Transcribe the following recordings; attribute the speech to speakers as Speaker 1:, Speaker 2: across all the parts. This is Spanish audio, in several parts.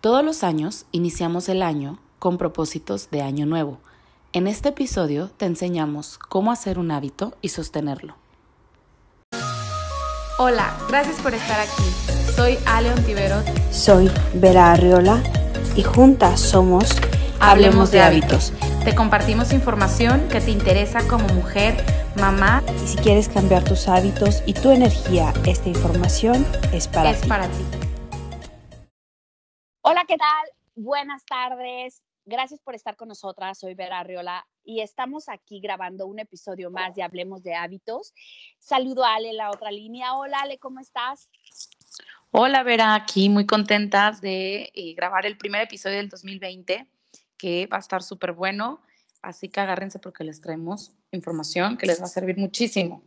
Speaker 1: Todos los años iniciamos el año con propósitos de año nuevo. En este episodio te enseñamos cómo hacer un hábito y sostenerlo. Hola, gracias por estar aquí. Soy Ale Ontiveros.
Speaker 2: Soy Vera Arriola y juntas somos
Speaker 1: Hablemos de hábitos. Te compartimos información que te interesa como mujer, mamá.
Speaker 2: Y si quieres cambiar tus hábitos y tu energía, esta información es para
Speaker 1: es
Speaker 2: ti.
Speaker 1: para ti.
Speaker 3: Hola, ¿qué tal? Buenas tardes. Gracias por estar con nosotras. Soy Vera Arriola y estamos aquí grabando un episodio más de Hablemos de Hábitos. Saludo a Ale la otra línea. Hola, Ale, ¿cómo estás?
Speaker 1: Hola, Vera, aquí muy contentas de eh, grabar el primer episodio del 2020, que va a estar súper bueno. Así que agárrense porque les traemos información que les va a servir muchísimo.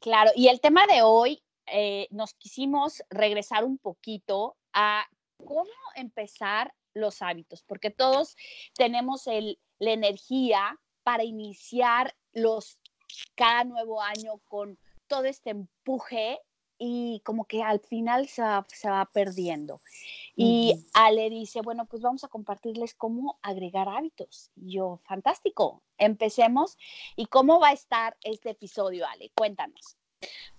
Speaker 3: Claro, y el tema de hoy eh, nos quisimos regresar un poquito a cómo empezar los hábitos, porque todos tenemos el, la energía para iniciar los cada nuevo año con todo este empuje y como que al final se va, se va perdiendo. Y. Ale dice, bueno, pues vamos a compartirles cómo agregar hábitos. Y yo, fantástico, empecemos. ¿Y cómo va a estar este episodio, Ale? Cuéntanos.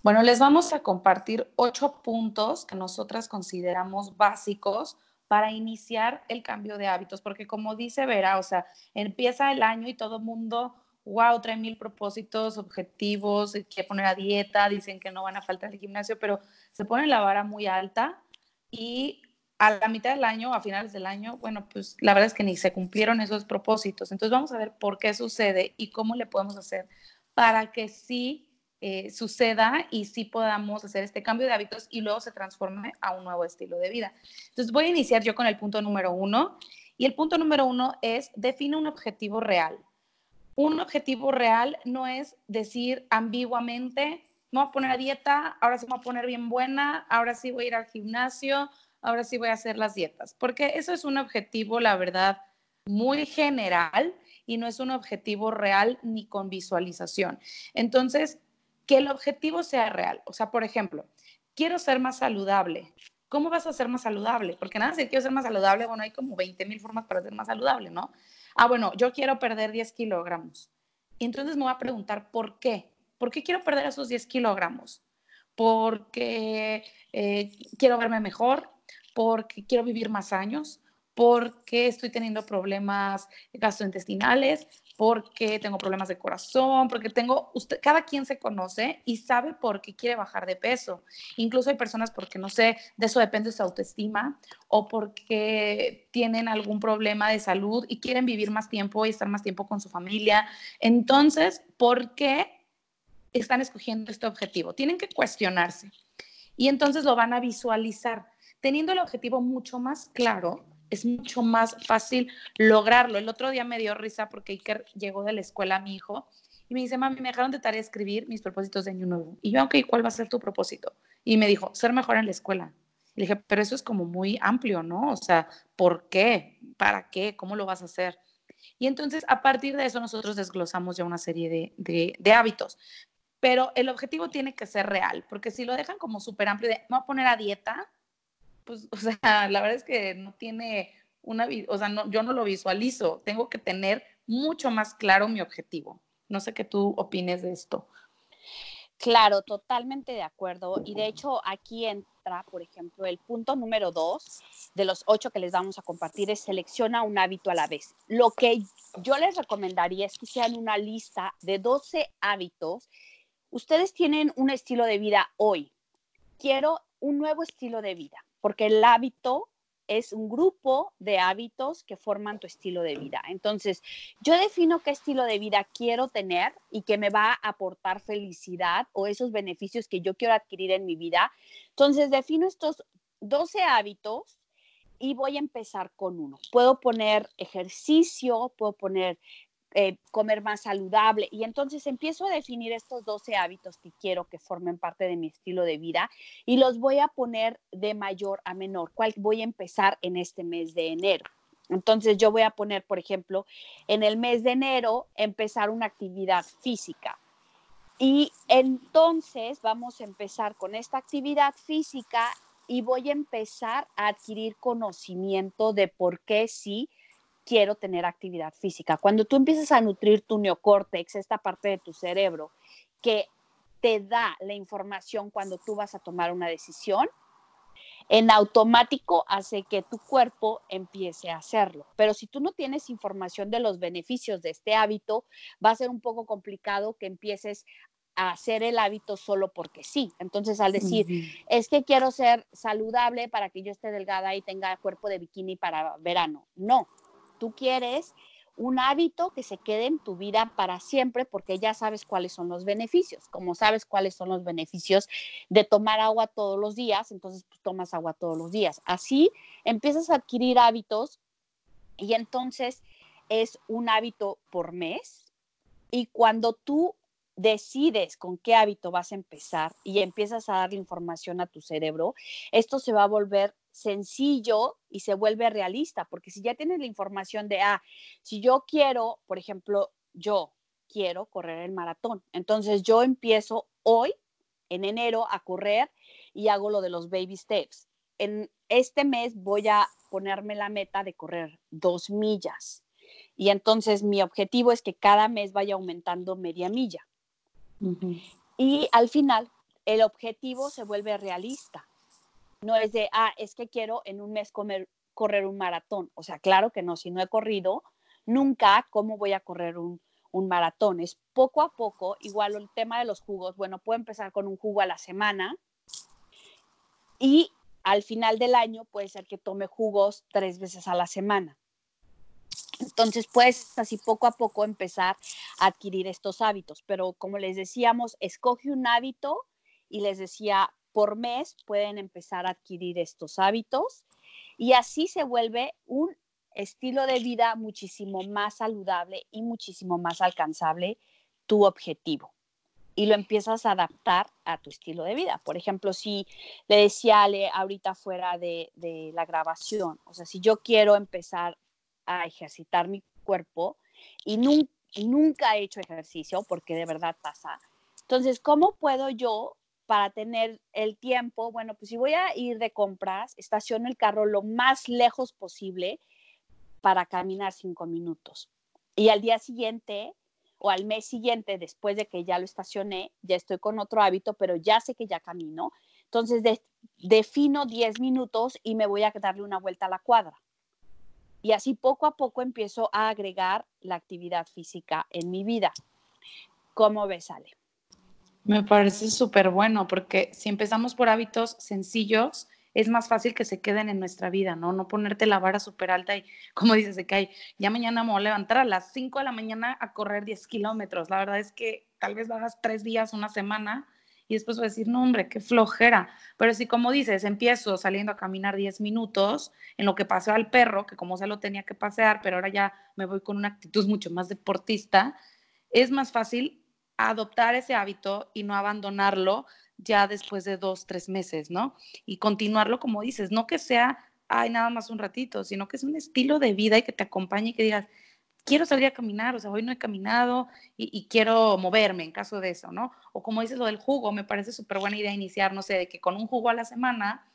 Speaker 1: Bueno, les vamos a compartir ocho puntos que nosotras consideramos básicos para iniciar el cambio de hábitos, porque como dice Vera, o sea, empieza el año y todo mundo, wow, trae mil propósitos, objetivos, quiere poner a dieta, dicen que no van a faltar al gimnasio, pero se pone la vara muy alta y a la mitad del año, a finales del año, bueno, pues la verdad es que ni se cumplieron esos propósitos. Entonces vamos a ver por qué sucede y cómo le podemos hacer para que sí eh, suceda y sí podamos hacer este cambio de hábitos y luego se transforme a un nuevo estilo de vida. Entonces voy a iniciar yo con el punto número uno y el punto número uno es define un objetivo real. Un objetivo real no es decir ambiguamente, me voy a poner a dieta, ahora sí me voy a poner bien buena, ahora sí voy a ir al gimnasio, ahora sí voy a hacer las dietas, porque eso es un objetivo, la verdad, muy general y no es un objetivo real ni con visualización. Entonces, que el objetivo sea real. O sea, por ejemplo, quiero ser más saludable. ¿Cómo vas a ser más saludable? Porque nada, si quiero ser más saludable, bueno, hay como 20 mil formas para ser más saludable, ¿no? Ah, bueno, yo quiero perder 10 kilogramos. Y entonces me voy a preguntar, ¿por qué? ¿Por qué quiero perder esos 10 kilogramos? Porque eh, quiero verme mejor, porque quiero vivir más años, porque estoy teniendo problemas gastrointestinales, porque tengo problemas de corazón, porque tengo, usted, cada quien se conoce y sabe por qué quiere bajar de peso. Incluso hay personas porque, no sé, de eso depende su autoestima o porque tienen algún problema de salud y quieren vivir más tiempo y estar más tiempo con su familia. Entonces, ¿por qué están escogiendo este objetivo? Tienen que cuestionarse y entonces lo van a visualizar. Teniendo el objetivo mucho más claro, es mucho más fácil lograrlo. El otro día me dio risa porque Iker llegó de la escuela a mi hijo y me dice, mami, me dejaron de tarea escribir mis propósitos de año nuevo. Y yo, ok, ¿cuál va a ser tu propósito? Y me dijo, ser mejor en la escuela. Y le dije, pero eso es como muy amplio, ¿no? O sea, ¿por qué? ¿Para qué? ¿Cómo lo vas a hacer? Y entonces, a partir de eso, nosotros desglosamos ya una serie de, de, de hábitos. Pero el objetivo tiene que ser real, porque si lo dejan como súper amplio de, me voy a poner a dieta, pues, o sea, la verdad es que no tiene una, o sea, no, yo no lo visualizo, tengo que tener mucho más claro mi objetivo. No sé qué tú opines de esto.
Speaker 3: Claro, totalmente de acuerdo. Y de hecho, aquí entra, por ejemplo, el punto número dos de los ocho que les vamos a compartir es selecciona un hábito a la vez. Lo que yo les recomendaría es que sean una lista de 12 hábitos. Ustedes tienen un estilo de vida hoy. Quiero un nuevo estilo de vida, porque el hábito es un grupo de hábitos que forman tu estilo de vida. Entonces, yo defino qué estilo de vida quiero tener y que me va a aportar felicidad o esos beneficios que yo quiero adquirir en mi vida. Entonces, defino estos 12 hábitos y voy a empezar con uno. Puedo poner ejercicio, puedo poner eh, comer más saludable. Y entonces empiezo a definir estos 12 hábitos que quiero que formen parte de mi estilo de vida y los voy a poner de mayor a menor. ¿Cuál voy a empezar en este mes de enero? Entonces yo voy a poner, por ejemplo, en el mes de enero, empezar una actividad física. Y entonces vamos a empezar con esta actividad física y voy a empezar a adquirir conocimiento de por qué sí quiero tener actividad física. Cuando tú empiezas a nutrir tu neocórtex, esta parte de tu cerebro que te da la información cuando tú vas a tomar una decisión, en automático hace que tu cuerpo empiece a hacerlo. Pero si tú no tienes información de los beneficios de este hábito, va a ser un poco complicado que empieces a hacer el hábito solo porque sí. Entonces, al decir, es que quiero ser saludable para que yo esté delgada y tenga cuerpo de bikini para verano. No, tú quieres un hábito que se quede en tu vida para siempre porque ya sabes cuáles son los beneficios. Como sabes cuáles son los beneficios de tomar agua todos los días, entonces tú tomas agua todos los días. Así empiezas a adquirir hábitos y entonces es un hábito por mes. Y cuando tú decides con qué hábito vas a empezar y empiezas a darle información a tu cerebro, esto se va a volver sencillo y se vuelve realista, porque si ya tienes la información de, ah, si yo quiero, por ejemplo, yo quiero correr el maratón, entonces yo empiezo hoy, en enero, a correr y hago lo de los baby steps. En este mes voy a ponerme la meta de correr dos millas. Y entonces mi objetivo es que cada mes vaya aumentando media milla. Y al final, el objetivo se vuelve realista. No es de, ah, es que quiero en un mes correr un maratón. O sea, claro que no, si no he corrido, nunca, ¿cómo voy a correr un, un maratón? Es poco a poco, igual el tema de los jugos, bueno, puedo empezar con un jugo a la semana y al final del año puede ser que tome jugos tres veces a la semana. Entonces puedes así poco a poco empezar a adquirir estos hábitos, pero como les decíamos, escoge un hábito y les decía, por mes pueden empezar a adquirir estos hábitos y así se vuelve un estilo de vida muchísimo más saludable y muchísimo más alcanzable tu objetivo. Y lo empiezas a adaptar a tu estilo de vida. Por ejemplo, si le decía Ale ahorita fuera de, de la grabación, o sea, si yo quiero empezar a ejercitar mi cuerpo y nunca, nunca he hecho ejercicio porque de verdad pasa. Entonces, ¿cómo puedo yo para tener el tiempo? Bueno, pues si voy a ir de compras, estaciono el carro lo más lejos posible para caminar cinco minutos. Y al día siguiente o al mes siguiente, después de que ya lo estacioné, ya estoy con otro hábito, pero ya sé que ya camino. Entonces defino 10 minutos y me voy a darle una vuelta a la cuadra. Y así poco a poco empiezo a agregar la actividad física en mi vida. ¿Cómo ves, Ale?
Speaker 1: Me parece súper bueno porque si empezamos por hábitos sencillos, es más fácil que se queden en nuestra vida, ¿no? No ponerte la vara súper alta y, como dices, de que ya mañana me voy a levantar a las 5 de la mañana a correr 10 kilómetros. La verdad es que tal vez lo hagas tres días, una semana y después voy a decir, no, hombre, qué flojera. Pero si, como dices, empiezo saliendo a caminar 10 minutos, en lo que paseo al perro, que como se lo tenía que pasear, pero ahora ya me voy con una actitud mucho más deportista, es más fácil adoptar ese hábito y no abandonarlo ya después de dos, tres meses, ¿no? Y continuarlo, como dices, no que sea, ay, nada más un ratito, sino que es un estilo de vida y que te acompañe y que digas, quiero salir a caminar, o sea, hoy no he caminado y, quiero moverme en caso de eso, ¿no? O como dices lo del jugo, me parece súper buena idea iniciar, no sé, de que con un jugo a la semana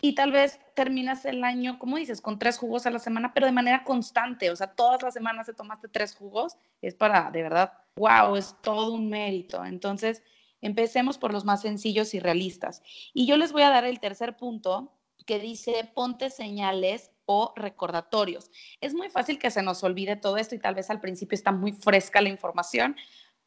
Speaker 1: y tal vez terminas el año, como dices, con tres jugos a la semana, pero de manera constante, o sea, todas las semanas te tomaste tres jugos, es para, de verdad, wow, es todo un mérito. Entonces, empecemos por los más sencillos y realistas. Y yo les voy a dar el tercer punto que dice, ponte señales o recordatorios. Es muy fácil que se nos olvide todo esto y tal vez al principio está muy fresca la información,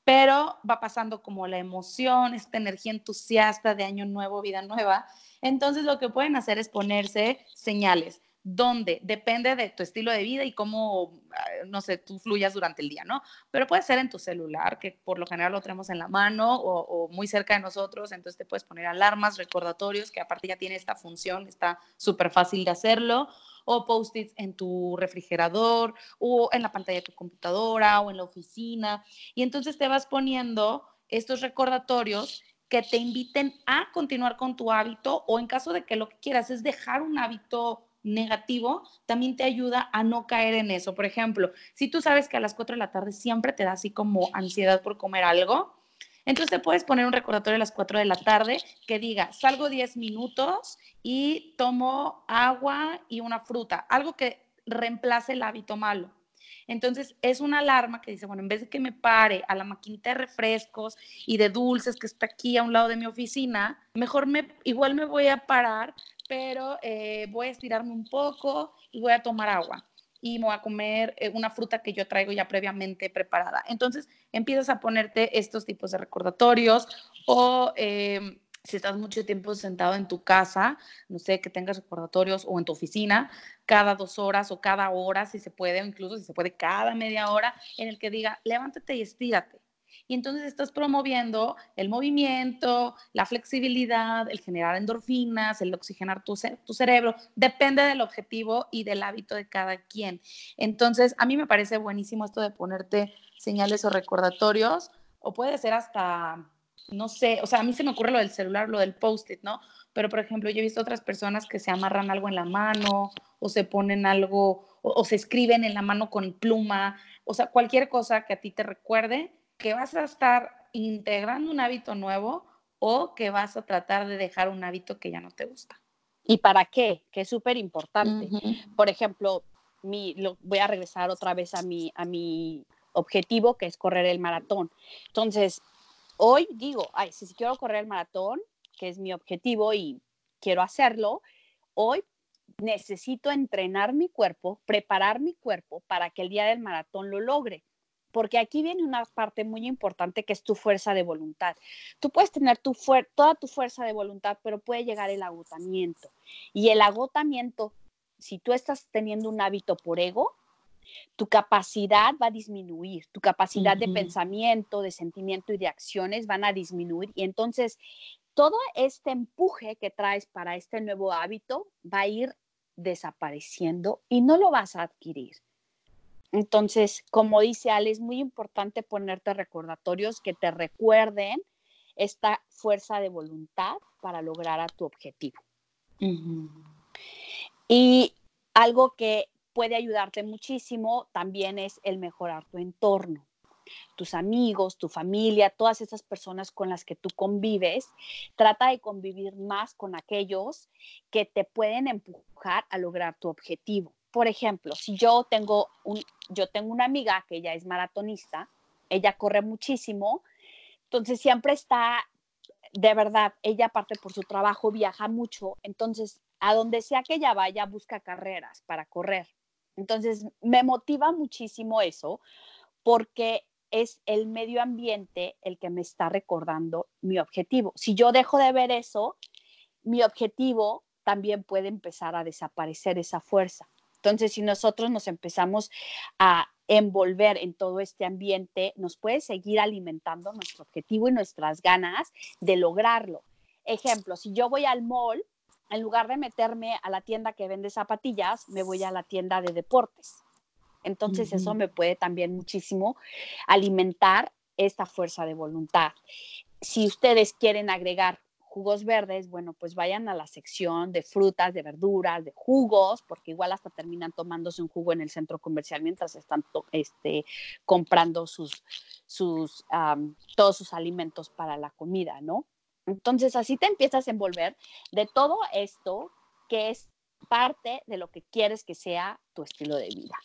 Speaker 1: pero va pasando como la emoción, esta energía entusiasta de año nuevo, vida nueva. Entonces lo que pueden hacer es ponerse señales. ¿Dónde? Depende de tu estilo de vida y cómo, ah, no sé, tú fluyas durante el día, ¿no? Pero puede ser en tu celular, que por lo general lo tenemos en la mano o, o muy cerca de nosotros, entonces te puedes poner alarmas, recordatorios, que aparte ya tiene esta función, está súper fácil de hacerlo, o post-its en tu refrigerador o en la pantalla de tu computadora o en la oficina. Y entonces te vas poniendo estos recordatorios que te inviten a continuar con tu hábito o en caso de que lo que quieras es dejar un hábito negativo, también te ayuda a no caer en eso. Por ejemplo, si tú sabes que a las 4 de la tarde siempre te da así como ansiedad por comer algo, Entonces te puedes poner un recordatorio a las 4 de la tarde que diga, salgo 10 minutos y tomo agua y una fruta, algo que reemplace el hábito malo. Entonces es una alarma que dice, bueno, en vez de que me pare a la maquinita de refrescos y de dulces que está aquí a un lado de mi oficina, mejor me, igual me voy a parar, pero eh, voy a estirarme un poco y voy a tomar agua y me voy a comer eh, una fruta que yo traigo ya previamente preparada. Entonces empiezas a ponerte estos tipos de recordatorios o... Eh, si estás mucho tiempo sentado en tu casa, no sé, que tengas recordatorios o en tu oficina, cada dos horas o cada hora, si se puede, o incluso si se puede, cada media hora, en el que diga, levántate y estírate. Y entonces estás promoviendo el movimiento, la flexibilidad, el generar endorfinas, el oxigenar tu, cerebro. Depende del objetivo y del hábito de cada quien. Entonces, a mí me parece buenísimo esto de ponerte señales o recordatorios, o puede ser hasta no sé, o sea, a mí se me ocurre lo del celular, lo del post-it, ¿no? Pero, por ejemplo, yo he visto otras personas que se amarran algo en la mano o se ponen algo o, se escriben en la mano con pluma, o sea, cualquier cosa que a ti te recuerde que vas a estar integrando un hábito nuevo o que vas a tratar de dejar un hábito que ya no te gusta.
Speaker 3: ¿Y para qué? Que es súper importante. Por ejemplo, mi, lo, voy a regresar otra vez a mi, a mi objetivo, que es correr el maratón. Entonces, hoy digo, ay, si quiero correr el maratón, que es mi objetivo y quiero hacerlo, hoy necesito entrenar mi cuerpo, preparar mi cuerpo para que el día del maratón lo logre. Porque aquí viene una parte muy importante que es tu fuerza de voluntad. Tú puedes tener tu toda tu fuerza de voluntad, pero puede llegar el agotamiento. Y el agotamiento, si tú estás teniendo un hábito por ego, tu capacidad va a disminuir, tu capacidad de pensamiento, de sentimiento y de acciones van a disminuir y entonces todo este empuje que traes para este nuevo hábito va a ir desapareciendo y no lo vas a adquirir. Entonces, como dice Ale, es muy importante ponerte recordatorios que te recuerden esta fuerza de voluntad para lograr a tu objetivo. Y algo que puede ayudarte muchísimo también es el mejorar tu entorno. Tus amigos, tu familia, todas esas personas con las que tú convives, trata de convivir más con aquellos que te pueden empujar a lograr tu objetivo. Por ejemplo, si yo tengo, un, yo tengo una amiga que ella es maratonista, ella corre muchísimo, entonces siempre está, de verdad, ella aparte por su trabajo viaja mucho, entonces a donde sea que ella vaya busca carreras para correr. Entonces, me motiva muchísimo eso porque es el medio ambiente el que me está recordando mi objetivo. Si yo dejo de ver eso, mi objetivo también puede empezar a desaparecer esa fuerza. Entonces, si nosotros nos empezamos a envolver en todo este ambiente, nos puede seguir alimentando nuestro objetivo y nuestras ganas de lograrlo. Ejemplo, si yo voy al mall en lugar de meterme a la tienda que vende zapatillas, me voy a la tienda de deportes. Entonces eso me puede también muchísimo alimentar esta fuerza de voluntad. Si ustedes quieren agregar jugos verdes, bueno, pues vayan a la sección de frutas, de verduras, de jugos, porque igual hasta terminan tomándose un jugo en el centro comercial mientras están este, comprando sus, sus, todos sus alimentos para la comida, ¿no? Entonces así te empiezas a envolver de todo esto que es parte de lo que quieres que sea tu estilo de vida.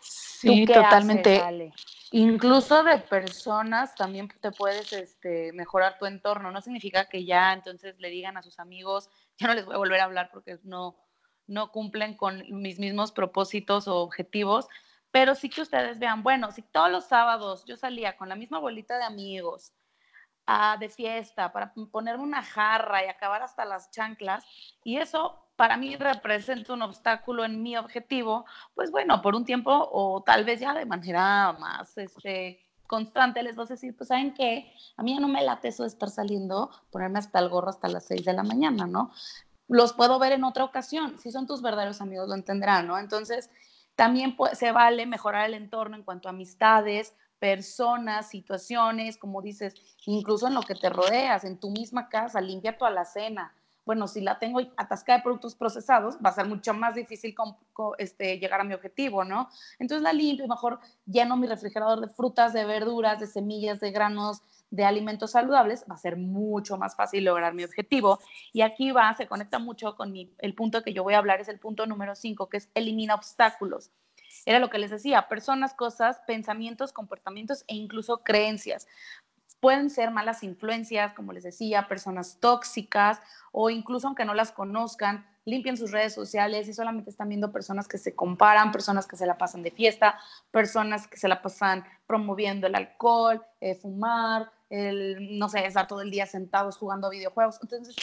Speaker 1: Sí, totalmente. Incluso de personas también te puedes este, mejorar tu entorno. No significa que ya entonces le digan a sus amigos, ya no les voy a volver a hablar porque no, no cumplen con mis mismos propósitos o objetivos, pero sí que ustedes vean, bueno, si todos los sábados yo salía con la misma bolita de amigos, de fiesta, para ponerme una jarra y acabar hasta las chanclas. Y eso para mí representa un obstáculo en mi objetivo, pues bueno, por un tiempo o tal vez ya de manera más este, constante les vas a decir, pues saben qué, a mí ya no me late eso de estar saliendo, ponerme hasta el gorro hasta las 6 de la mañana, ¿no? Los puedo ver en otra ocasión, si son tus verdaderos amigos lo entenderán, ¿no? Entonces, también se vale mejorar el entorno en cuanto a amistades, personas, situaciones, como dices, incluso en lo que te rodeas, en tu misma casa, limpia tu alacena. Bueno, si la tengo atascada de productos procesados, va a ser mucho más difícil este, llegar a mi objetivo, ¿no? Entonces la limpio y mejor lleno mi refrigerador de frutas, de verduras, de semillas, de granos, de alimentos saludables, va a ser mucho más fácil lograr mi objetivo. Y aquí va, se conecta mucho con el punto que yo voy a hablar, es el punto número 5, que es elimina obstáculos. Era lo que les decía, personas, cosas, pensamientos, comportamientos e incluso creencias. Pueden ser malas influencias, como les decía, personas tóxicas o incluso aunque no las conozcan, limpien sus redes sociales y solamente están viendo personas que se comparan, personas que se la pasan de fiesta, personas que se la pasan promoviendo el alcohol, eh, fumar, el, no sé, estar todo el día sentados jugando videojuegos. Entonces,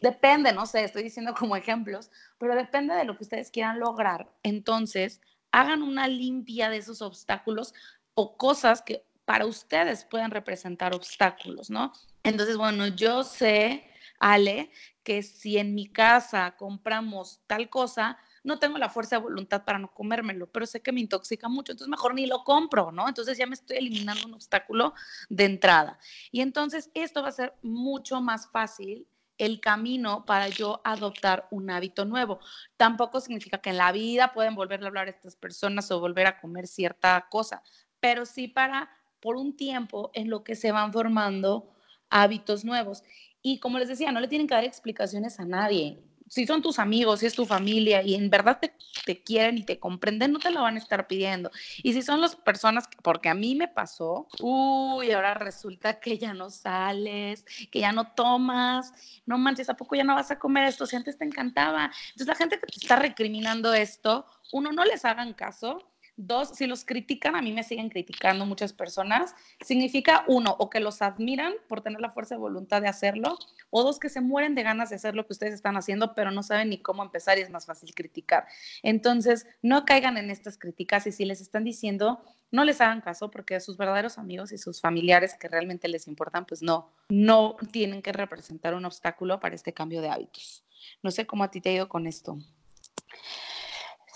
Speaker 1: depende, no sé, estoy diciendo como ejemplos, pero depende de lo que ustedes quieran lograr. Entonces, hagan una limpia de esos obstáculos o cosas que para ustedes pueden representar obstáculos, ¿no? Entonces, bueno, yo sé, Ale, que si en mi casa compramos tal cosa, no tengo la fuerza de voluntad para no comérmelo, pero sé que me intoxica mucho, entonces mejor ni lo compro, ¿no? Entonces ya me estoy eliminando un obstáculo de entrada. Y entonces esto va a ser mucho más fácil el camino para yo adoptar un hábito nuevo. Tampoco significa que en la vida pueden volver a hablar a estas personas o volver a comer cierta cosa, pero sí para por un tiempo en lo que se van formando hábitos nuevos. Y como les decía, no le tienen que dar explicaciones a nadie. Si son tus amigos, si es tu familia y en verdad te, te quieren y te comprenden, no te lo van a estar pidiendo. Y si son las personas, porque a mí me pasó, uy, ahora resulta que ya no sales, que ya no tomas, no manches, ¿a poco ya no vas a comer esto? Si antes te encantaba. Entonces la gente que te está recriminando esto, uno, no les hagan caso Dos, si los critican, a mí me siguen criticando muchas personas, significa uno, o que los admiran por tener la fuerza de voluntad de hacerlo, o dos, que se mueren de ganas de hacer lo que ustedes están haciendo, pero no saben ni cómo empezar y es más fácil criticar. Entonces, no caigan en estas críticas y si les están diciendo, no les hagan caso porque sus verdaderos amigos y sus familiares que realmente les importan, pues no, no tienen que representar un obstáculo para este cambio de hábitos. No sé cómo a ti te ha ido con esto.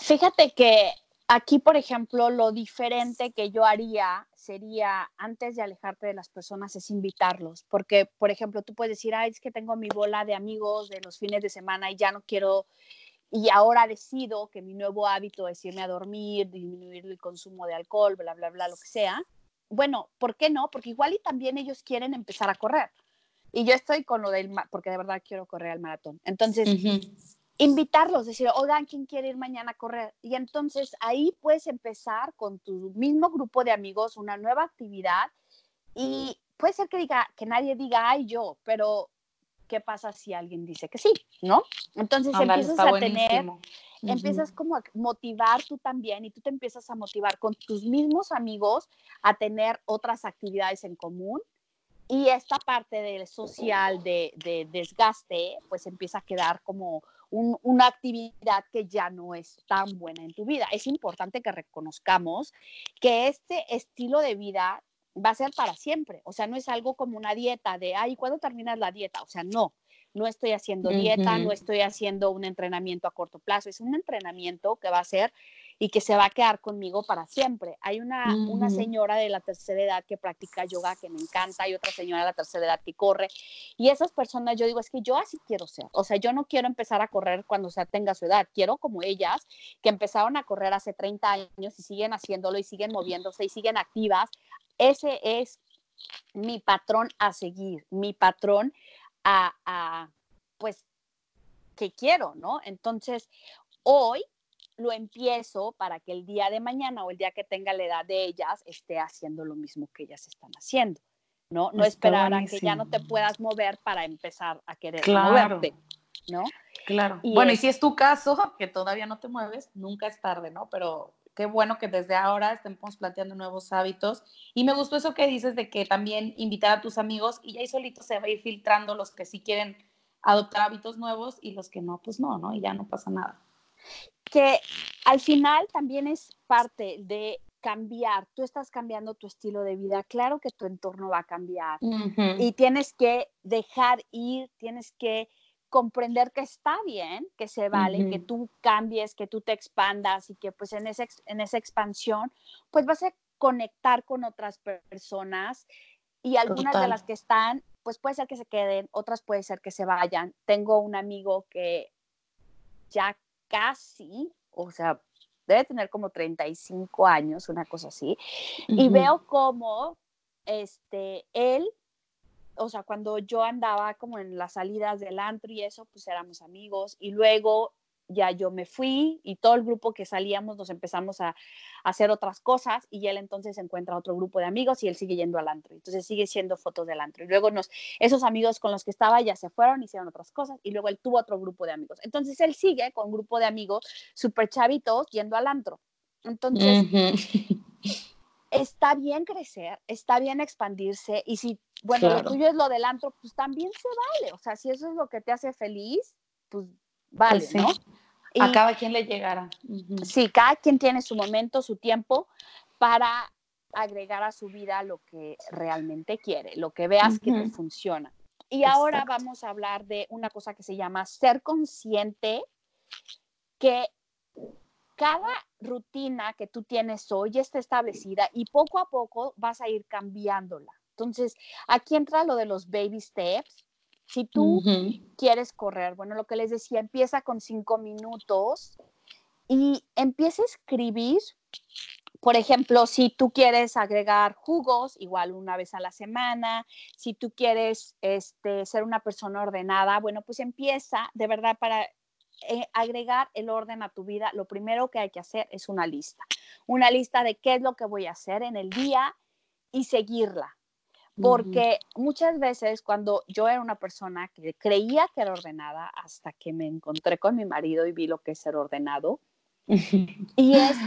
Speaker 3: Fíjate que Aquí, por ejemplo, lo diferente que yo haría sería, antes de alejarte de las personas, es invitarlos, porque, por ejemplo, tú puedes decir, ay, es que tengo mi bola de amigos de los fines de semana y ya no quiero, y ahora decido que mi nuevo hábito es irme a dormir, disminuir el consumo de alcohol, bla, bla, bla, lo que sea. Bueno, ¿por qué no? Porque igual y también ellos quieren empezar a correr. Y yo estoy con lo del, porque de verdad quiero correr al maratón. Entonces, invitarlos, decir, oigan, ¿quién quiere ir mañana a correr? Y entonces ahí puedes empezar con tu mismo grupo de amigos una nueva actividad y puede ser que diga, que nadie diga, ay, yo, pero ¿qué pasa si alguien dice que sí? ¿No? Entonces empiezas a tener, empiezas como a motivar tú también y tú te empiezas a motivar con tus mismos amigos a tener otras actividades en común y esta parte del social de, de desgaste pues empieza a quedar como una actividad que ya no es tan buena en tu vida. Es importante que reconozcamos que este estilo de vida va a ser para siempre. O sea, no es algo como una dieta de, ay, ¿cuándo terminas la dieta? O sea, no, no estoy haciendo dieta, no estoy haciendo un entrenamiento a corto plazo, es un entrenamiento que va a ser y que se va a quedar conmigo para siempre. Hay una, una señora de la tercera edad que practica yoga que me encanta, hay otra señora de la tercera edad que corre, y esas personas yo digo, es que yo así quiero ser, o sea, yo no quiero empezar a correr cuando sea tenga su edad, quiero como ellas, que empezaron a correr hace 30 años y siguen haciéndolo y siguen moviéndose y siguen activas. Ese es mi patrón a seguir, mi patrón a, a pues, que quiero, ¿no? Entonces, hoy lo empiezo para que el día de mañana o el día que tenga la edad de ellas esté haciendo lo mismo que ellas están haciendo, ¿no? No esperar a que ya no te puedas mover para empezar a querer moverte, ¿no?
Speaker 1: Claro. bueno, y si es tu caso, que todavía no te mueves, nunca es tarde, ¿no? Pero qué bueno que desde ahora estemos planteando nuevos hábitos. Y me gustó eso que dices de que también invitar a tus amigos y ya ahí solito se va a ir filtrando los que sí quieren adoptar hábitos nuevos y los que no, pues no, ¿no? Y ya no pasa nada
Speaker 3: que al final también es parte de cambiar, tú estás cambiando tu estilo de vida, claro que tu entorno va a cambiar. Y tienes que dejar ir, tienes que comprender que está bien, que se vale, que tú cambies, que tú te expandas y que pues en, ese, en esa expansión pues vas a conectar con otras personas y algunas de las que están pues puede ser que se queden, otras puede ser que se vayan. Tengo un amigo que ya casi, o sea, debe tener como 35 años, una cosa así, y veo como este, él o sea, cuando yo andaba como en las salidas del antro y eso, pues éramos amigos. Y luego ya yo me fui y todo el grupo que salíamos nos empezamos a, hacer otras cosas y él entonces encuentra otro grupo de amigos y él sigue yendo al antro. Entonces sigue siendo fotos del antro. Y luego nos, esos amigos con los que estaba ya se fueron, hicieron otras cosas y luego él tuvo otro grupo de amigos. Entonces él sigue con un grupo de amigos súper chavitos yendo al antro. Entonces, está bien crecer, está bien expandirse y si, bueno, lo tuyo es lo del antro, pues también se vale. O sea, si eso es lo que te hace feliz, pues vale, pues ¿no?
Speaker 1: a cada quien le llegará.
Speaker 3: Sí, cada quien tiene su momento, su tiempo para agregar a su vida lo que realmente quiere, lo que veas que te funciona. Y ahora vamos a hablar de una cosa que se llama ser consciente que cada rutina que tú tienes hoy ya está establecida y poco a poco vas a ir cambiándola. Entonces, aquí entra lo de los baby steps, si tú quieres correr, bueno, lo que les decía, empieza con cinco minutos y empieza a escribir. Por ejemplo, si tú quieres agregar jugos, igual una vez a la semana, si tú quieres este, ser una persona ordenada, bueno, pues empieza de verdad para eh, agregar el orden a tu vida. Lo primero que hay que hacer es una lista, una lista de qué es lo que voy a hacer en el día y seguirla porque muchas veces cuando yo era una persona que creía que era ordenada hasta que me encontré con mi marido y vi lo que es ser ordenado, y es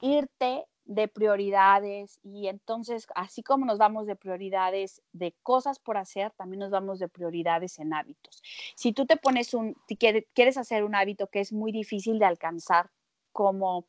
Speaker 3: irte de prioridades y entonces así como nos vamos de prioridades de cosas por hacer, también nos vamos de prioridades en hábitos. Si tú te pones un, si quieres hacer un hábito que es muy difícil de alcanzar, como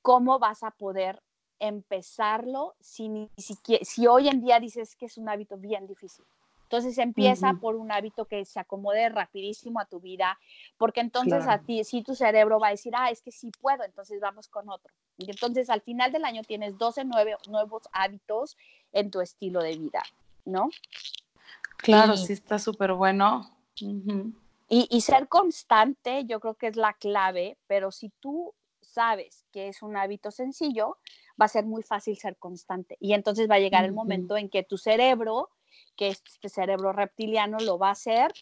Speaker 3: cómo vas a poder empezarlo si, si, hoy en día dices que es un hábito bien difícil. Entonces empieza por un hábito que se acomode rapidísimo a tu vida, porque entonces a ti, si tu cerebro va a decir, ah, es que sí puedo, entonces vamos con otro. Y entonces al final del año tienes 12 nuevos hábitos en tu estilo de vida, ¿no?
Speaker 1: Claro, sí está súper bueno.
Speaker 3: y, y ser constante, yo creo que es la clave, pero si tú sabes que es un hábito sencillo, va a ser muy fácil ser constante. Y entonces va a llegar el momento en que tu cerebro, que es este cerebro reptiliano, lo va a hacer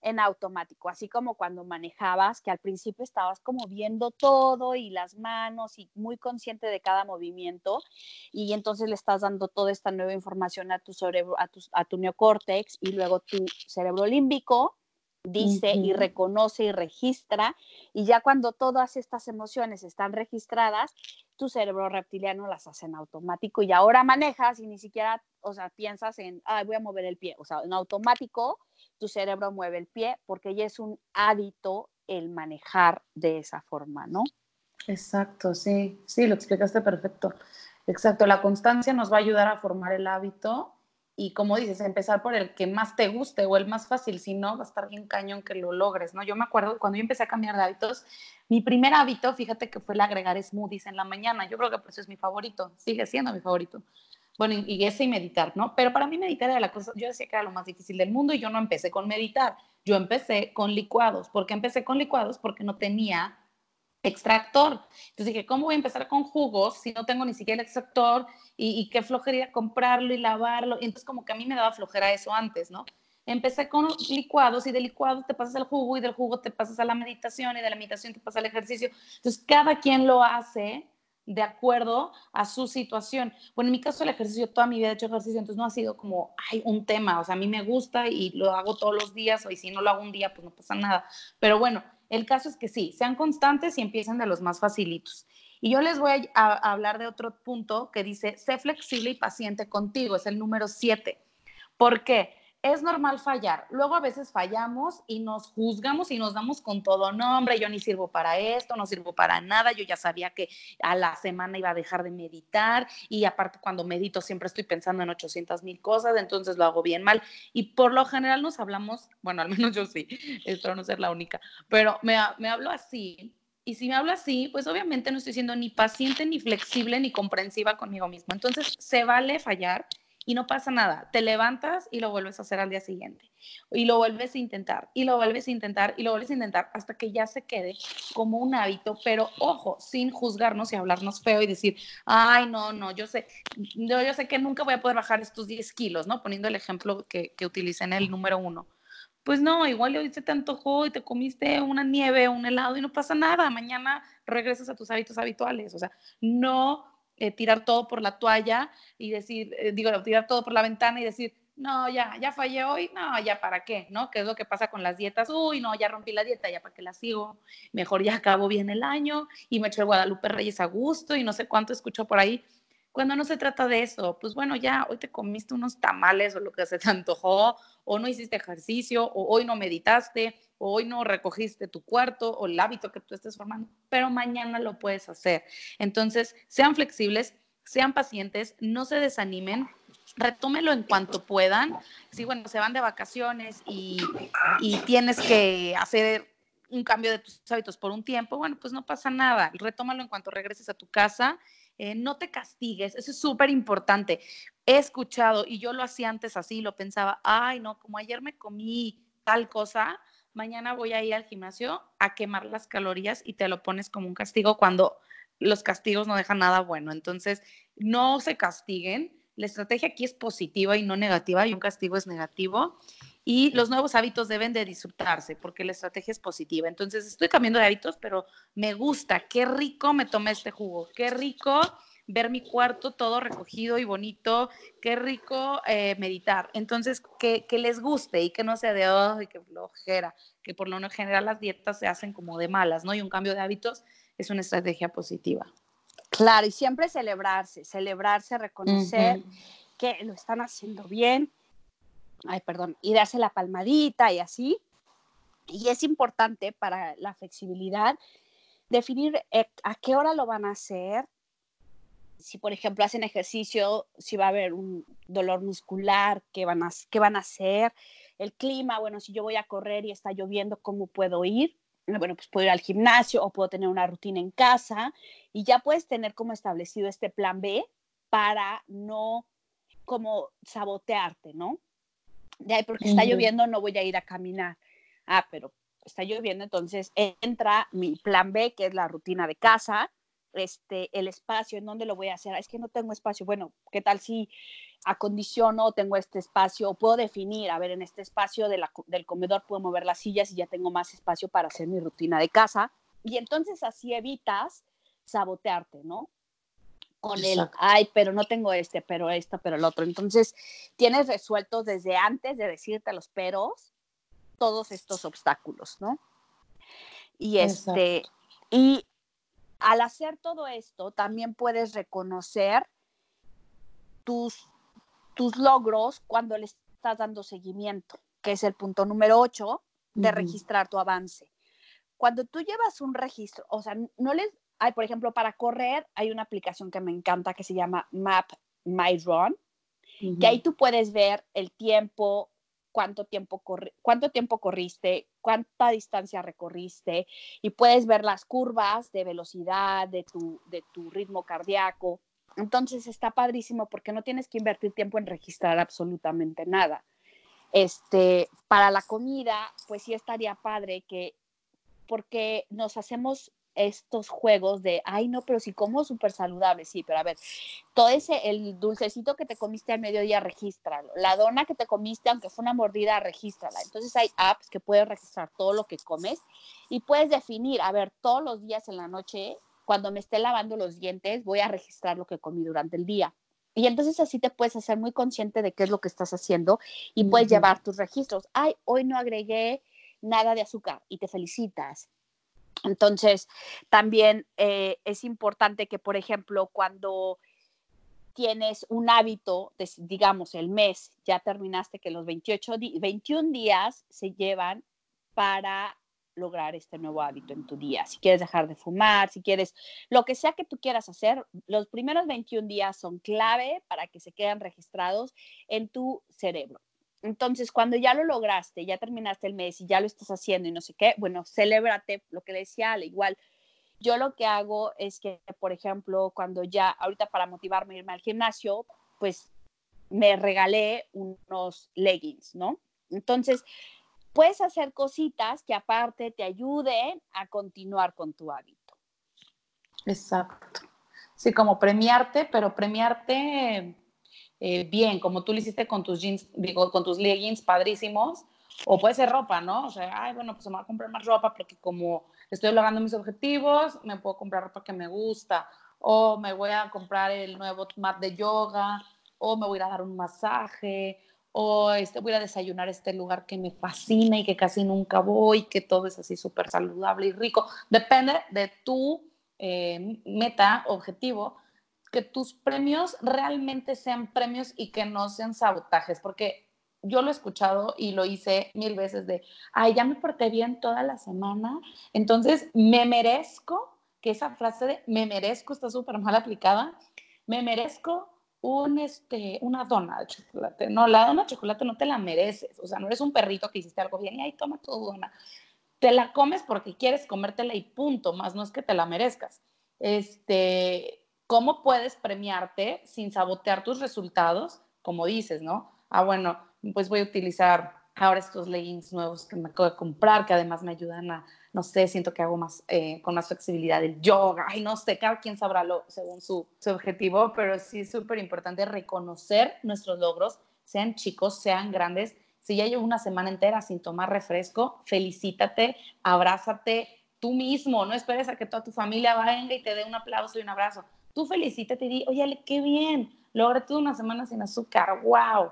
Speaker 3: en automático, así como cuando manejabas, que al principio estabas como viendo todo y las manos y muy consciente de cada movimiento, y entonces le estás dando toda esta nueva información a tu cerebro, a tu, a tu neocórtex y luego tu cerebro límbico dice y reconoce y registra, y ya cuando todas estas emociones están registradas, tu cerebro reptiliano las hace en automático y ahora manejas y ni siquiera, o sea, piensas en, ah, voy a mover el pie, o sea, en automático tu cerebro mueve el pie porque ya es un hábito el manejar de esa forma, ¿no?
Speaker 1: Exacto, sí, sí, lo explicaste perfecto. Exacto, la constancia nos va a ayudar a formar el hábito y como dices, empezar por el que más te guste o el más fácil, si no, va a estar bien cañón que lo logres, ¿no? Yo me acuerdo cuando yo empecé a cambiar de hábitos, mi primer hábito, fíjate que fue el agregar smoothies en la mañana, yo creo que por eso es mi favorito, sigue siendo mi favorito. Bueno, y ese y meditar, ¿no? Pero para mí meditar era la cosa, yo decía que era lo más difícil del mundo y yo no empecé con meditar, yo empecé con licuados. ¿Por qué empecé con licuados? Porque no tenía extractor. Entonces dije, ¿cómo voy a empezar con jugos si no tengo ni siquiera el extractor? Y, qué flojería comprarlo y lavarlo. Y entonces como que a mí me daba flojera eso antes, ¿no? Empecé con licuados y de licuados te pasas al jugo y del jugo te pasas a la meditación y de la meditación te pasas al ejercicio. Entonces cada quien lo hace de acuerdo a su situación. Bueno, en mi caso el ejercicio, toda mi vida he hecho ejercicio, entonces no ha sido como, hay un tema, o sea, a mí me gusta y lo hago todos los días, o y si no lo hago un día, pues no pasa nada. Pero bueno, el caso es que sí, sean constantes y empiecen de los más facilitos. Y yo les voy a, hablar de otro punto que dice, sé flexible y paciente contigo, es el número siete. ¿Por qué? Es normal fallar. Luego a veces fallamos y nos juzgamos y nos damos con todo. No, hombre, yo ni sirvo para esto, no sirvo para nada. Yo ya sabía que a la semana iba a dejar de meditar y aparte cuando medito siempre estoy pensando en 800 mil cosas, entonces lo hago bien mal. Y por lo general nos hablamos, bueno, al menos yo sí, espero no ser la única, pero me, me hablo así. Y si me hablo así, pues obviamente no estoy siendo ni paciente, ni flexible, ni comprensiva conmigo mismo. Entonces, se vale fallar y no pasa nada. Te levantas y lo vuelves a hacer al día siguiente y lo vuelves a intentar y lo vuelves a intentar y lo vuelves a intentar hasta que ya se quede como un hábito, pero ojo, sin juzgarnos y hablarnos feo y decir, ay, no, no, yo sé, yo, yo sé que nunca voy a poder bajar estos 10 kilos, ¿no? Poniendo el ejemplo que, que utilicé en el número uno. Pues no, igual hoy se te antojó y te comiste una nieve, un helado y no pasa nada. Mañana regresas a tus hábitos habituales. O sea, no eh, tirar todo por la toalla y decir, eh, digo, tirar todo por la ventana y decir, no, ya, ya fallé hoy, no, ya para qué, ¿no? ¿Qué es lo que pasa con las dietas? Uy, no, ya rompí la dieta, ya para qué la sigo, mejor ya acabo bien el año y me echo el Guadalupe Reyes a gusto y no sé cuánto escucho por ahí. Cuando no se trata de eso, pues bueno, ya hoy te comiste unos tamales o lo que se te antojó, o no hiciste ejercicio, o hoy no meditaste, o hoy no recogiste tu cuarto o el hábito que tú estés formando, pero mañana lo puedes hacer. Entonces, sean flexibles, sean pacientes, no se desanimen, retómelo en cuanto puedan. Si, bueno, se van de vacaciones y, y tienes que hacer un cambio de tus hábitos por un tiempo, bueno, pues no pasa nada. Retómalo en cuanto regreses a tu casa. Eh, no te castigues, eso es súper importante. He escuchado, y yo lo hacía antes así, lo pensaba, ay, no, como ayer me comí tal cosa, mañana voy a ir al gimnasio a quemar las calorías y te lo pones como un castigo cuando los castigos no dejan nada bueno. Entonces, no se castiguen. La estrategia aquí es positiva y no negativa y un castigo es negativo. Y los nuevos hábitos deben de disfrutarse porque la estrategia es positiva. Entonces, estoy cambiando de hábitos, pero me gusta. Qué rico me tomé este jugo. Qué rico ver mi cuarto todo recogido y bonito, qué rico eh, meditar. Entonces, que, les guste y que no sea de, oh, que flojera, que por lo general las dietas se hacen como de malas, ¿no? Y un cambio de hábitos es una estrategia positiva.
Speaker 3: Claro, y siempre celebrarse, celebrarse, reconocer que lo están haciendo bien, ay, perdón, y darse la palmadita y así. Y es importante para la flexibilidad definir eh, a qué hora lo van a hacer, si por ejemplo hacen ejercicio, si va a haber un dolor muscular, qué van a, qué van a hacer, el clima, bueno, si yo voy a correr y está lloviendo, ¿cómo puedo ir? Bueno, pues puedo ir al gimnasio o puedo tener una rutina en casa y ya puedes tener como establecido este plan B para no como sabotearte, ¿no? De ahí, porque está lloviendo, no voy a ir a caminar. Ah, pero está lloviendo, entonces entra mi plan B, que es la rutina de casa, este, el espacio, en dónde lo voy a hacer. Es que no tengo espacio. Bueno, ¿qué tal si acondiciono, tengo este espacio, o puedo definir, a ver, en este espacio del comedor puedo mover las sillas y ya tengo más espacio para hacer mi rutina de casa. Y entonces así evitas sabotearte, ¿no? Con el, ay, pero no tengo este, pero esto, pero el otro. Entonces, tienes resueltos desde antes de decirte los peros todos estos obstáculos, ¿no? Y este, y al hacer todo esto, también puedes reconocer tus, tus logros cuando le estás dando seguimiento, que es el punto número 8 de registrar tu avance. Cuando tú llevas un registro, o sea, no les, hay, por ejemplo, para correr hay una aplicación que me encanta que se llama Map My Run, que ahí tú puedes ver el tiempo, cuánto tiempo, cuánto tiempo corriste, cuánta distancia recorriste y puedes ver las curvas de velocidad, de tu, de tu ritmo cardíaco. Entonces está padrísimo porque no tienes que invertir tiempo en registrar absolutamente nada. Este, para la comida, pues sí estaría padre que, porque nos hacemos estos juegos de, ay, no, pero si como súper saludable, sí, pero a ver, todo ese, el dulcecito que te comiste al mediodía, regístralo. La dona que te comiste, aunque fue una mordida, regístrala. Entonces hay apps que puedes registrar todo lo que comes y puedes definir, a ver, todos los días en la noche, cuando me esté lavando los dientes, voy a registrar lo que comí durante el día. Y entonces así te puedes hacer muy consciente de qué es lo que estás haciendo y puedes llevar tus registros. Ay, hoy no agregué nada de azúcar y te felicitas entonces, también eh, es importante que, por ejemplo, cuando tienes un hábito, digamos, el mes, ya terminaste que los 28 21 días se llevan para lograr este nuevo hábito en tu día. Si quieres dejar de fumar, si quieres, lo que sea que tú quieras hacer, los primeros 21 días son clave para que se queden registrados en tu cerebro. Entonces, cuando ya lo lograste, ya terminaste el mes y ya lo estás haciendo y no sé qué, bueno, celébrate, lo que decía al igual. Yo lo que hago es que, por ejemplo, cuando ya, ahorita para motivarme a irme al gimnasio, pues me regalé unos leggings, ¿no? Entonces, puedes hacer cositas que aparte te ayuden a continuar con tu hábito.
Speaker 1: Exacto. Sí, como premiarte, pero premiarte eh, bien, como tú lo hiciste con tus jeans, digo, con tus leggings padrísimos, o puede ser ropa, ¿no? O sea, ay, bueno, pues me voy a comprar más ropa porque como estoy logrando mis objetivos, me puedo comprar ropa que me gusta, o me voy a comprar el nuevo mat de yoga, o me voy a dar un masaje, o este, voy a desayunar este lugar que me fascina y que casi nunca voy, que todo es así súper saludable y rico. Depende de tu eh, meta, objetivo, que tus premios realmente sean premios y que no sean sabotajes, porque yo lo he escuchado y lo hice mil veces de, ay, ya me porté bien toda la semana, entonces me merezco, que esa frase de me merezco está súper mal aplicada, me merezco un, este, una dona de chocolate. No, la dona de chocolate no te la mereces, o sea, no eres un perrito que hiciste algo bien y ahí toma tu dona. Te la comes porque quieres comértela y punto, más no es que te la merezcas. Este, ¿cómo puedes premiarte sin sabotear tus resultados? Como dices, ¿no? Ah, bueno, pues voy a utilizar ahora estos leggings nuevos que me acabo de comprar, que además me ayudan a, no sé, siento que hago más, eh, con más flexibilidad el yoga, ay, no sé, cada quien sabrá lo, según su, su objetivo, pero sí es súper importante reconocer nuestros logros, sean chicos, sean grandes. Si ya llevo una semana entera sin tomar refresco, felicítate, abrázate tú mismo, no esperes a que toda tu familia venga y te dé un aplauso y un abrazo. Tú felicítate y di, oye, qué bien, logré toda una semana sin azúcar, wow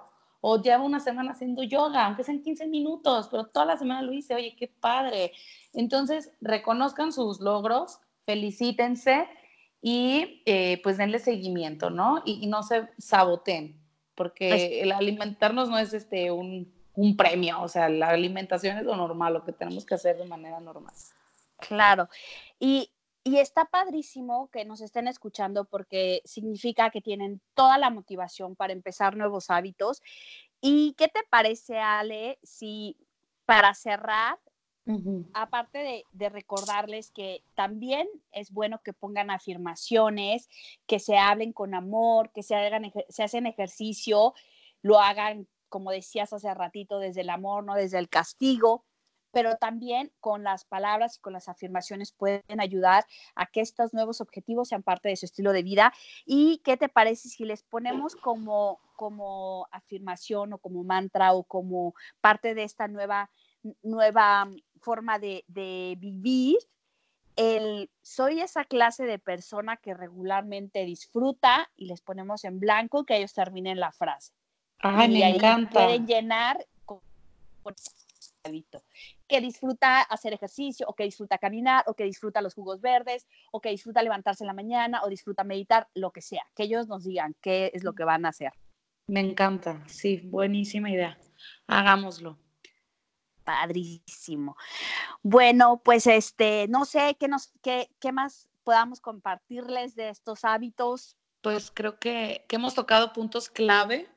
Speaker 1: o llevo una semana haciendo yoga, aunque sean 15 minutos, pero toda la semana lo hice, oye, qué padre. Entonces, reconozcan sus logros, felicítense y eh, pues denle seguimiento, ¿no? Y, no se saboten, porque el alimentarnos no es este un, un premio, o sea, la alimentación es lo normal, lo que tenemos que hacer de manera normal.
Speaker 3: Claro. Y y está padrísimo que nos estén escuchando porque significa que tienen toda la motivación para empezar nuevos hábitos. ¿Y qué te parece, Ale, si para cerrar, aparte de, recordarles que también es bueno que pongan afirmaciones, que se hablen con amor, que se, hagan, se hacen ejercicio, lo hagan, como decías hace ratito, desde el amor, no desde el castigo pero también con las palabras y con las afirmaciones pueden ayudar a que estos nuevos objetivos sean parte de su estilo de vida. ¿Y qué te parece si les ponemos como, como afirmación o como mantra o como parte de esta nueva, nueva forma de, de vivir? El, soy esa clase de persona que regularmente disfruta y les ponemos en blanco que ellos terminen la frase.
Speaker 1: Ay, me encanta.
Speaker 3: Pueden llenar con, con que disfruta hacer ejercicio, o que disfruta caminar, o que disfruta los jugos verdes, o que disfruta levantarse en la mañana, o disfruta meditar, lo que sea, que ellos nos digan qué es lo que van a hacer.
Speaker 1: Me encanta, sí, buenísima idea. Hagámoslo.
Speaker 3: Padrísimo. Bueno, pues este, no sé qué nos, qué, qué más podamos compartirles de estos hábitos.
Speaker 1: Pues creo que, que hemos tocado puntos clave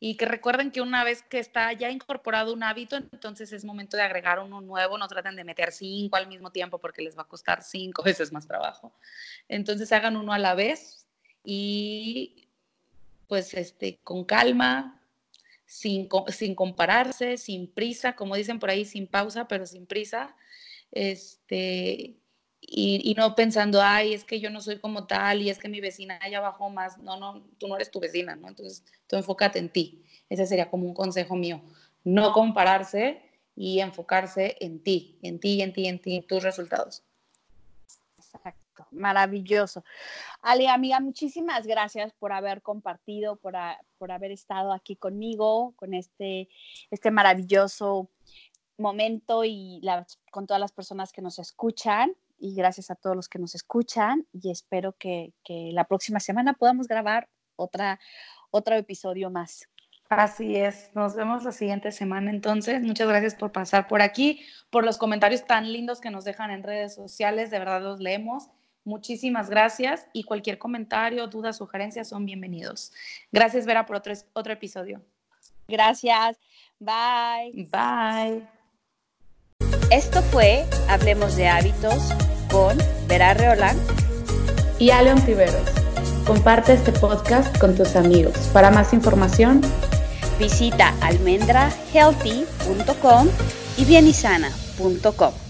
Speaker 1: y que recuerden que una vez que está ya incorporado un hábito, entonces es momento de agregar uno nuevo, no traten de meter cinco al mismo tiempo porque les va a costar cinco veces más trabajo. Entonces hagan uno a la vez y pues este, con calma, sin, sin compararse, sin prisa, como dicen por ahí, sin pausa, pero sin prisa. Este, y, no pensando, ay, es que yo no soy como tal y es que mi vecina ya bajó más. No, no, tú no eres tu vecina, ¿no? Entonces, tú enfócate en ti. Ese sería como un consejo mío. No compararse y enfocarse en ti, en ti, en ti, en ti, en tus resultados.
Speaker 3: Exacto, maravilloso. Ale, amiga, muchísimas gracias por haber compartido, por, por haber estado aquí conmigo, con este, este maravilloso momento y con todas las personas que nos escuchan y gracias a todos los que nos escuchan y espero que, la próxima semana podamos grabar otra, otro episodio más.
Speaker 1: Así es, nos vemos la siguiente semana entonces. Muchas gracias por pasar por aquí, por los comentarios tan lindos que nos dejan en redes sociales, de verdad los leemos. Muchísimas gracias y cualquier comentario, duda, sugerencia son bienvenidos. Gracias Vera por otro, otro episodio.
Speaker 3: Gracias. Bye.
Speaker 1: Bye.
Speaker 3: Esto fue Hablemos de Hábitos con Vera Reolán
Speaker 1: y Aleon Tiveros. Comparte este podcast con tus amigos. Para más información,
Speaker 3: visita almendrahealthy.com y bienisana.com.